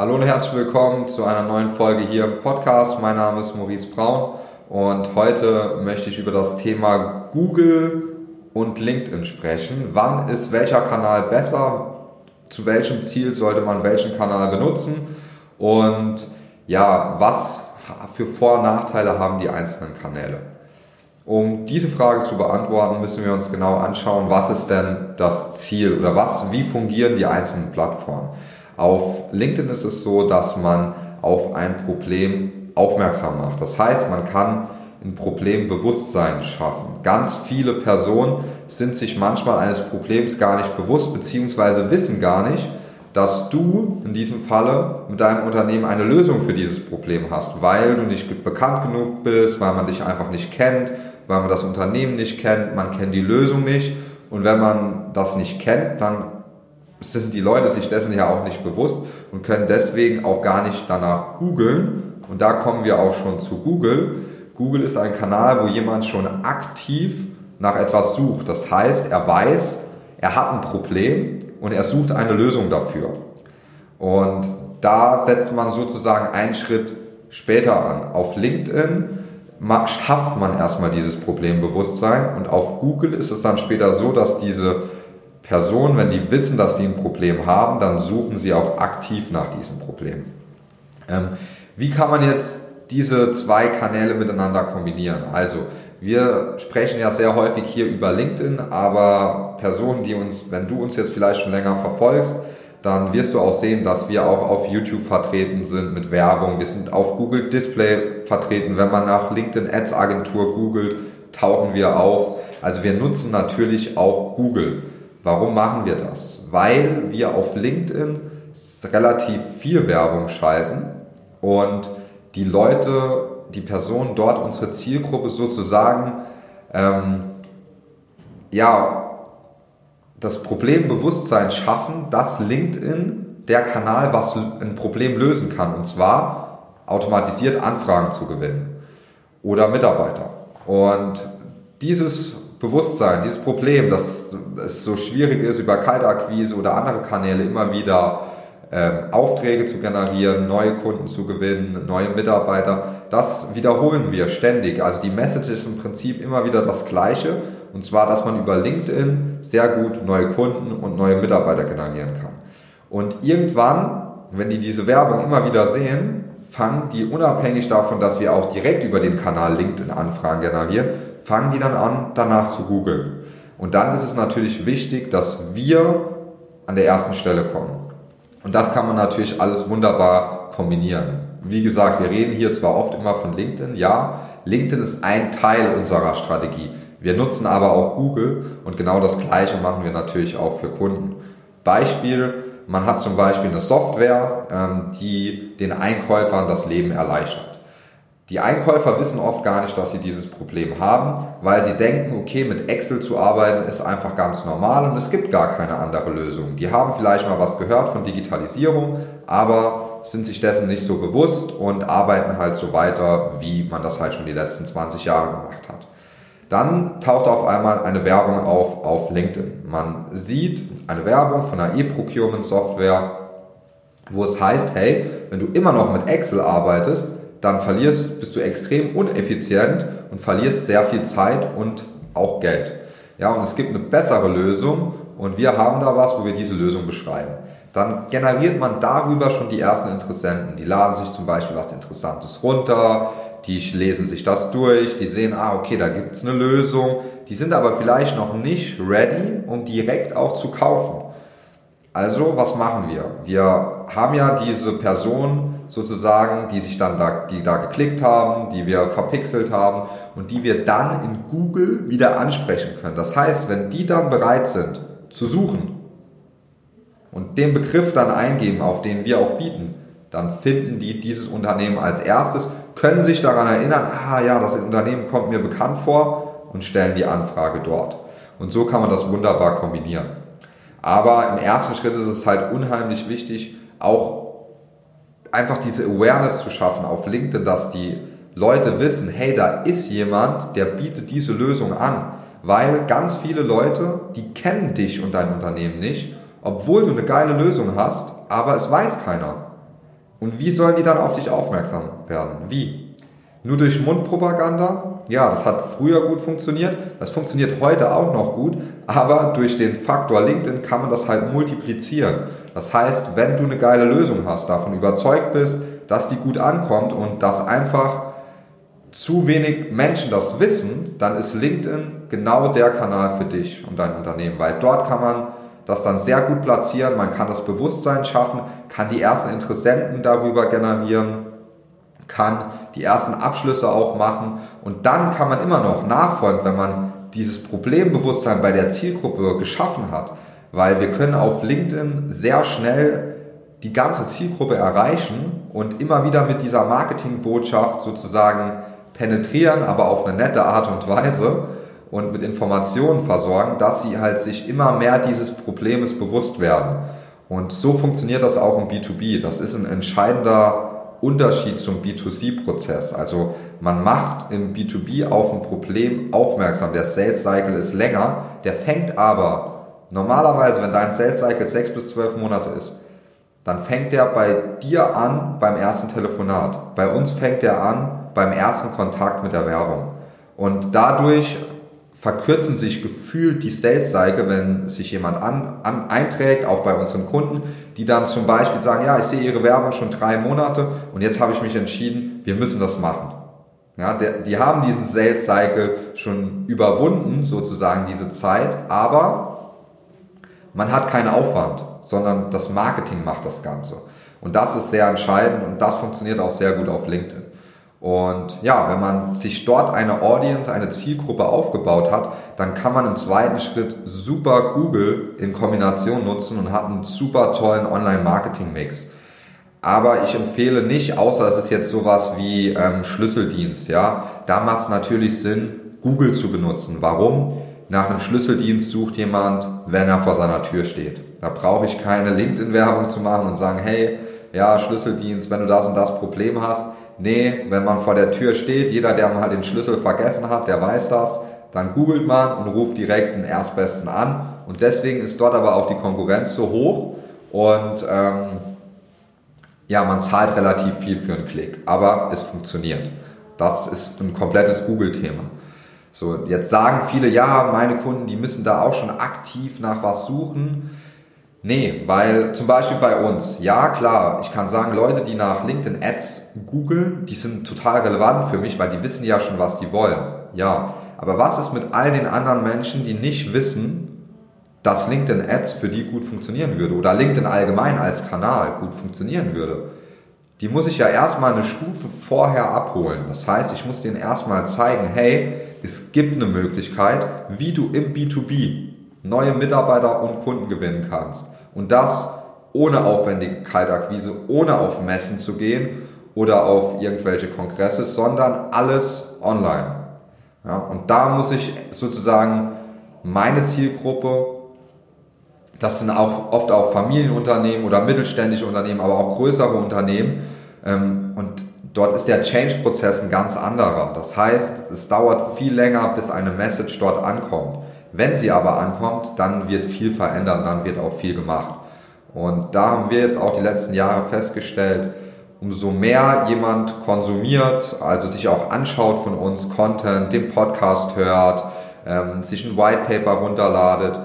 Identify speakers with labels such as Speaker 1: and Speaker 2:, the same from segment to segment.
Speaker 1: Hallo und herzlich willkommen zu einer neuen Folge hier im Podcast. Mein Name ist Maurice Braun und heute möchte ich über das Thema Google und LinkedIn sprechen. Wann ist welcher Kanal besser? Zu welchem Ziel sollte man welchen Kanal benutzen? Und ja, was für Vor- und Nachteile haben die einzelnen Kanäle? Um diese Frage zu beantworten, müssen wir uns genau anschauen, was ist denn das Ziel oder was, wie fungieren die einzelnen Plattformen. Auf LinkedIn ist es so, dass man auf ein Problem aufmerksam macht. Das heißt, man kann ein Problembewusstsein schaffen. Ganz viele Personen sind sich manchmal eines Problems gar nicht bewusst, beziehungsweise wissen gar nicht, dass du in diesem Falle mit deinem Unternehmen eine Lösung für dieses Problem hast, weil du nicht bekannt genug bist, weil man dich einfach nicht kennt, weil man das Unternehmen nicht kennt, man kennt die Lösung nicht. Und wenn man das nicht kennt, dann sind die Leute sich dessen ja auch nicht bewusst und können deswegen auch gar nicht danach googeln. Und da kommen wir auch schon zu Google. Google ist ein Kanal, wo jemand schon aktiv nach etwas sucht. Das heißt, er weiß, er hat ein Problem und er sucht eine Lösung dafür. Und da setzt man sozusagen einen Schritt später an. Auf LinkedIn schafft man erstmal dieses Problembewusstsein und auf Google ist es dann später so, dass diese Personen, wenn die wissen, dass sie ein Problem haben, dann suchen sie auch aktiv nach diesem Problem. Ähm, wie kann man jetzt diese zwei Kanäle miteinander kombinieren? Also, wir sprechen ja sehr häufig hier über LinkedIn, aber Personen, die uns, wenn du uns jetzt vielleicht schon länger verfolgst, dann wirst du auch sehen, dass wir auch auf YouTube vertreten sind mit Werbung. Wir sind auf Google Display vertreten. Wenn man nach LinkedIn Ads Agentur googelt, tauchen wir auf. Also wir nutzen natürlich auch Google. Warum machen wir das? Weil wir auf LinkedIn relativ viel Werbung schalten und die Leute, die Personen dort, unsere Zielgruppe sozusagen, ähm, ja, das Problembewusstsein schaffen, dass LinkedIn der Kanal, was ein Problem lösen kann, und zwar automatisiert Anfragen zu gewinnen oder Mitarbeiter. Und dieses Bewusstsein, dieses Problem, dass es so schwierig ist, über Kaltakquise oder andere Kanäle immer wieder ähm, Aufträge zu generieren, neue Kunden zu gewinnen, neue Mitarbeiter, das wiederholen wir ständig. Also die Message ist im Prinzip immer wieder das gleiche und zwar, dass man über LinkedIn sehr gut neue Kunden und neue Mitarbeiter generieren kann. Und irgendwann, wenn die diese Werbung immer wieder sehen, fangen die unabhängig davon, dass wir auch direkt über den Kanal LinkedIn Anfragen generieren, fangen die dann an, danach zu googeln. Und dann ist es natürlich wichtig, dass wir an der ersten Stelle kommen. Und das kann man natürlich alles wunderbar kombinieren. Wie gesagt, wir reden hier zwar oft immer von LinkedIn, ja, LinkedIn ist ein Teil unserer Strategie. Wir nutzen aber auch Google und genau das Gleiche machen wir natürlich auch für Kunden. Beispiel, man hat zum Beispiel eine Software, ähm, die den Einkäufern das Leben erleichtert. Die Einkäufer wissen oft gar nicht, dass sie dieses Problem haben, weil sie denken, okay, mit Excel zu arbeiten ist einfach ganz normal und es gibt gar keine andere Lösung. Die haben vielleicht mal was gehört von Digitalisierung, aber sind sich dessen nicht so bewusst und arbeiten halt so weiter, wie man das halt schon die letzten 20 Jahre gemacht hat. Dann taucht auf einmal eine Werbung auf auf LinkedIn. Man sieht eine Werbung von einer E-Procurement-Software, wo es heißt, hey, wenn du immer noch mit Excel arbeitest, dann verlierst, bist du extrem uneffizient und verlierst sehr viel Zeit und auch Geld. Ja, und es gibt eine bessere Lösung und wir haben da was, wo wir diese Lösung beschreiben. Dann generiert man darüber schon die ersten Interessenten. Die laden sich zum Beispiel was Interessantes runter, die lesen sich das durch, die sehen, ah, okay, da gibt es eine Lösung. Die sind aber vielleicht noch nicht ready, um direkt auch zu kaufen. Also, was machen wir? Wir haben ja diese Person sozusagen, die sich dann da, die da geklickt haben, die wir verpixelt haben und die wir dann in Google wieder ansprechen können. Das heißt, wenn die dann bereit sind zu suchen und den Begriff dann eingeben, auf den wir auch bieten, dann finden die dieses Unternehmen als erstes können sich daran erinnern, ah ja, das Unternehmen kommt mir bekannt vor und stellen die Anfrage dort. Und so kann man das wunderbar kombinieren. Aber im ersten Schritt ist es halt unheimlich wichtig, auch einfach diese Awareness zu schaffen auf LinkedIn, dass die Leute wissen, hey, da ist jemand, der bietet diese Lösung an. Weil ganz viele Leute, die kennen dich und dein Unternehmen nicht, obwohl du eine geile Lösung hast, aber es weiß keiner. Und wie sollen die dann auf dich aufmerksam werden? Wie? Nur durch Mundpropaganda? Ja, das hat früher gut funktioniert, das funktioniert heute auch noch gut, aber durch den Faktor LinkedIn kann man das halt multiplizieren. Das heißt, wenn du eine geile Lösung hast, davon überzeugt bist, dass die gut ankommt und dass einfach zu wenig Menschen das wissen, dann ist LinkedIn genau der Kanal für dich und dein Unternehmen, weil dort kann man das dann sehr gut platzieren, man kann das Bewusstsein schaffen, kann die ersten Interessenten darüber generieren, kann die ersten Abschlüsse auch machen und dann kann man immer noch nachfolgen, wenn man dieses Problembewusstsein bei der Zielgruppe geschaffen hat, weil wir können auf LinkedIn sehr schnell die ganze Zielgruppe erreichen und immer wieder mit dieser Marketingbotschaft sozusagen penetrieren, aber auf eine nette Art und Weise und mit Informationen versorgen, dass sie halt sich immer mehr dieses Problems bewusst werden. Und so funktioniert das auch im B2B. Das ist ein entscheidender Unterschied zum B2C-Prozess. Also man macht im B2B auf ein Problem aufmerksam. Der Sales Cycle ist länger, der fängt aber normalerweise, wenn dein Sales Cycle sechs bis zwölf Monate ist, dann fängt der bei dir an beim ersten Telefonat. Bei uns fängt er an beim ersten Kontakt mit der Werbung. Und dadurch verkürzen sich gefühlt die Sales Cycle, wenn sich jemand an, an, einträgt, auch bei unseren Kunden, die dann zum Beispiel sagen, ja, ich sehe Ihre Werbung schon drei Monate und jetzt habe ich mich entschieden, wir müssen das machen. Ja, der, die haben diesen Sales Cycle schon überwunden, sozusagen diese Zeit, aber man hat keinen Aufwand, sondern das Marketing macht das Ganze. Und das ist sehr entscheidend und das funktioniert auch sehr gut auf LinkedIn. Und ja, wenn man sich dort eine Audience, eine Zielgruppe aufgebaut hat, dann kann man im zweiten Schritt super Google in Kombination nutzen und hat einen super tollen Online-Marketing-Mix. Aber ich empfehle nicht, außer es ist jetzt sowas wie ähm, Schlüsseldienst, ja, da macht es natürlich Sinn, Google zu benutzen. Warum? Nach einem Schlüsseldienst sucht jemand, wenn er vor seiner Tür steht. Da brauche ich keine LinkedIn-Werbung zu machen und sagen, hey, ja, Schlüsseldienst, wenn du das und das Problem hast, Nee, wenn man vor der Tür steht, jeder, der mal den Schlüssel vergessen hat, der weiß das, dann googelt man und ruft direkt den Erstbesten an. Und deswegen ist dort aber auch die Konkurrenz so hoch und ähm, ja, man zahlt relativ viel für einen Klick, aber es funktioniert. Das ist ein komplettes Google-Thema. So, jetzt sagen viele, ja, meine Kunden, die müssen da auch schon aktiv nach was suchen. Nee, weil zum Beispiel bei uns, ja klar, ich kann sagen, Leute, die nach LinkedIn Ads googeln, die sind total relevant für mich, weil die wissen ja schon, was die wollen. Ja, aber was ist mit all den anderen Menschen, die nicht wissen, dass LinkedIn Ads für die gut funktionieren würde oder LinkedIn allgemein als Kanal gut funktionieren würde? Die muss ich ja erstmal eine Stufe vorher abholen. Das heißt, ich muss denen erstmal zeigen, hey, es gibt eine Möglichkeit, wie du im B2B neue Mitarbeiter und Kunden gewinnen kannst. Und das ohne aufwendige Kaltakquise, ohne auf Messen zu gehen oder auf irgendwelche Kongresse, sondern alles online. Ja, und da muss ich sozusagen meine Zielgruppe, das sind auch oft auch Familienunternehmen oder mittelständische Unternehmen, aber auch größere Unternehmen. Ähm, und dort ist der Change-Prozess ein ganz anderer. Das heißt, es dauert viel länger, bis eine Message dort ankommt. Wenn sie aber ankommt, dann wird viel verändert, dann wird auch viel gemacht. Und da haben wir jetzt auch die letzten Jahre festgestellt, umso mehr jemand konsumiert, also sich auch anschaut von uns, Content, den Podcast hört, ähm, sich ein White Paper runterladet,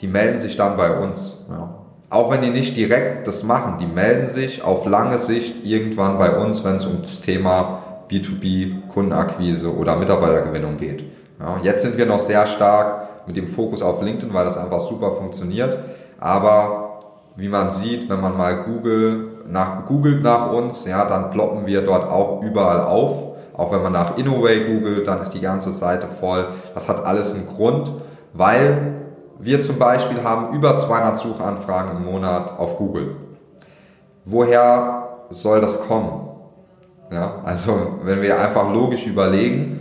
Speaker 1: die melden sich dann bei uns. Ja. Auch wenn die nicht direkt das machen, die melden sich auf lange Sicht irgendwann bei uns, wenn es um das Thema B2B, Kundenakquise oder Mitarbeitergewinnung geht. Ja, jetzt sind wir noch sehr stark mit dem Fokus auf LinkedIn, weil das einfach super funktioniert. Aber wie man sieht, wenn man mal Google nach, googelt nach uns, ja, dann ploppen wir dort auch überall auf. Auch wenn man nach Innoway googelt, dann ist die ganze Seite voll. Das hat alles einen Grund, weil wir zum Beispiel haben über 200 Suchanfragen im Monat auf Google. Woher soll das kommen? Ja, also wenn wir einfach logisch überlegen,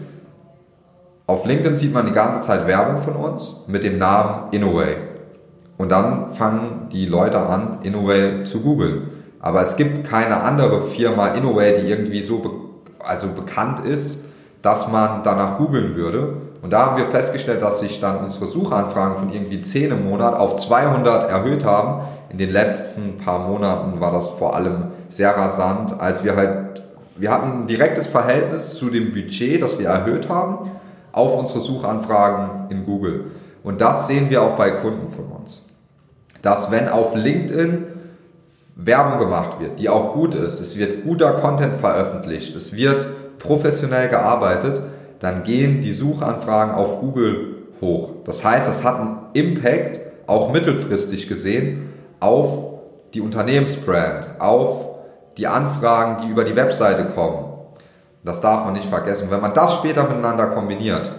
Speaker 1: auf LinkedIn sieht man die ganze Zeit Werbung von uns mit dem Namen Innoway. Und dann fangen die Leute an, Innoway zu googeln. Aber es gibt keine andere Firma Innoway, die irgendwie so be also bekannt ist, dass man danach googeln würde. Und da haben wir festgestellt, dass sich dann unsere Suchanfragen von irgendwie 10 im Monat auf 200 erhöht haben, in den letzten paar Monaten war das vor allem sehr rasant, als wir halt, wir hatten ein direktes Verhältnis zu dem Budget, das wir erhöht haben, auf unsere Suchanfragen in Google. Und das sehen wir auch bei Kunden von uns. Dass wenn auf LinkedIn Werbung gemacht wird, die auch gut ist, es wird guter Content veröffentlicht, es wird professionell gearbeitet, dann gehen die Suchanfragen auf Google hoch. Das heißt, es hat einen Impact, auch mittelfristig gesehen, auf die Unternehmensbrand, auf die Anfragen, die über die Webseite kommen. Das darf man nicht vergessen. Wenn man das später miteinander kombiniert,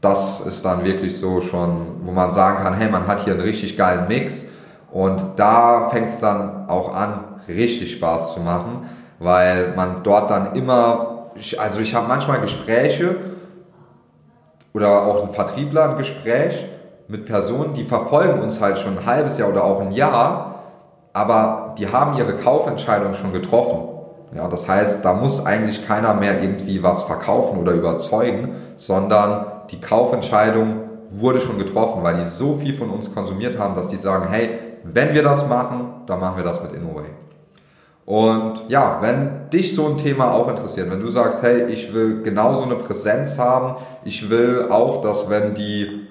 Speaker 1: das ist dann wirklich so schon, wo man sagen kann, hey, man hat hier einen richtig geilen Mix und da fängt es dann auch an, richtig Spaß zu machen, weil man dort dann immer, also ich habe manchmal Gespräche oder auch ein Vertriebler ein Gespräch mit Personen, die verfolgen uns halt schon ein halbes Jahr oder auch ein Jahr, aber die haben ihre Kaufentscheidung schon getroffen. Ja, das heißt, da muss eigentlich keiner mehr irgendwie was verkaufen oder überzeugen, sondern die Kaufentscheidung wurde schon getroffen, weil die so viel von uns konsumiert haben, dass die sagen, hey, wenn wir das machen, dann machen wir das mit InnoWay. Und ja, wenn dich so ein Thema auch interessiert, wenn du sagst, hey, ich will genauso eine Präsenz haben, ich will auch, dass wenn die,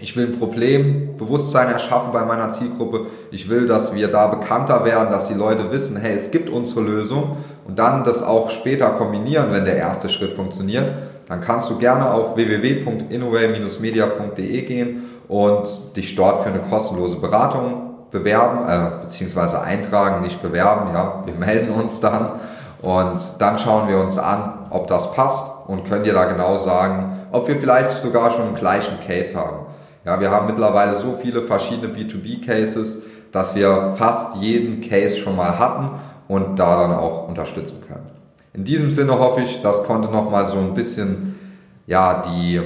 Speaker 1: ich will ein Problembewusstsein erschaffen bei meiner Zielgruppe, ich will, dass wir da bekannter werden, dass die Leute wissen, hey, es gibt unsere Lösung und dann das auch später kombinieren, wenn der erste Schritt funktioniert, dann kannst du gerne auf www.innovate-media.de gehen und dich dort für eine kostenlose Beratung bewerben, äh, beziehungsweise eintragen, nicht bewerben, ja, wir melden uns dann und dann schauen wir uns an, ob das passt und können dir da genau sagen, ob wir vielleicht sogar schon einen gleichen Case haben. Ja, wir haben mittlerweile so viele verschiedene B2B-Cases, dass wir fast jeden Case schon mal hatten und da dann auch unterstützen können. In diesem Sinne hoffe ich, das konnte nochmal so ein bisschen, ja, die,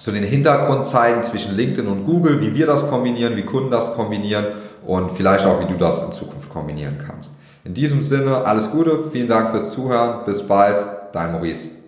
Speaker 1: so den Hintergrund zeigen zwischen LinkedIn und Google, wie wir das kombinieren, wie Kunden das kombinieren und vielleicht auch, wie du das in Zukunft kombinieren kannst. In diesem Sinne, alles Gute, vielen Dank fürs Zuhören, bis bald, dein Maurice.